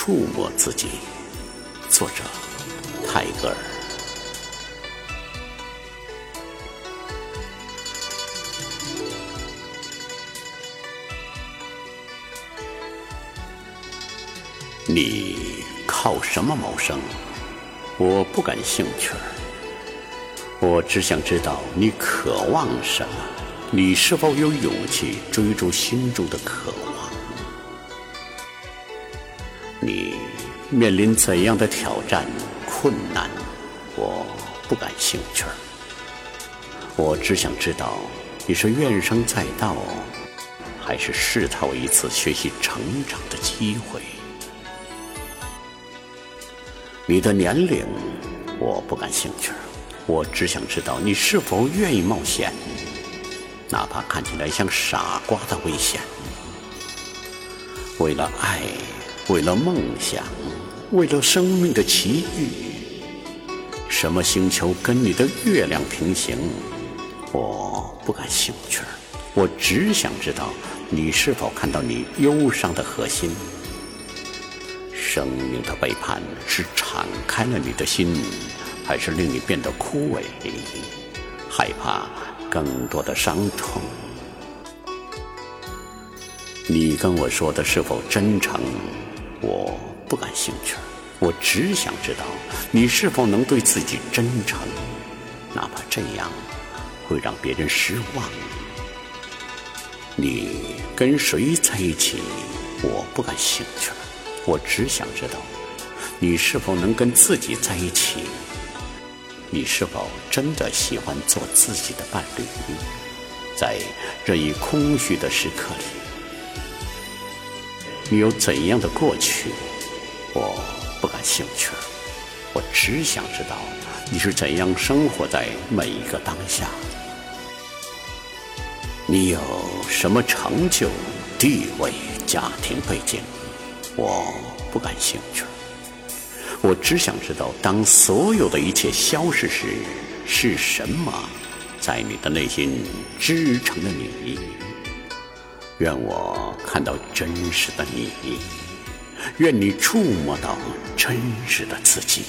触摸自己。作者：泰戈尔。你靠什么谋生？我不感兴趣。我只想知道你渴望什么，你是否有勇气追逐心中的渴望？你面临怎样的挑战、困难？我不感兴趣。我只想知道你是怨声载道，还是试探一次学习成长的机会？你的年龄，我不感兴趣。我只想知道你是否愿意冒险，哪怕看起来像傻瓜的危险。为了爱，为了梦想，为了生命的奇遇，什么星球跟你的月亮平行？我不感兴趣。我只想知道你是否看到你忧伤的核心。生命的背叛是敞开了你的心。还是令你变得枯萎，害怕更多的伤痛。你跟我说的是否真诚？我不感兴趣。我只想知道你是否能对自己真诚，哪怕这样会让别人失望。你跟谁在一起？我不感兴趣。我只想知道你是否能跟自己在一起。你是否真的喜欢做自己的伴侣？在这一空虚的时刻里，你有怎样的过去？我不感兴趣。我只想知道你是怎样生活在每一个当下。你有什么成就、地位、家庭背景？我不感兴趣。我只想知道，当所有的一切消失时，是什么在你的内心支撑着你？愿我看到真实的你，愿你触摸到真实的自己。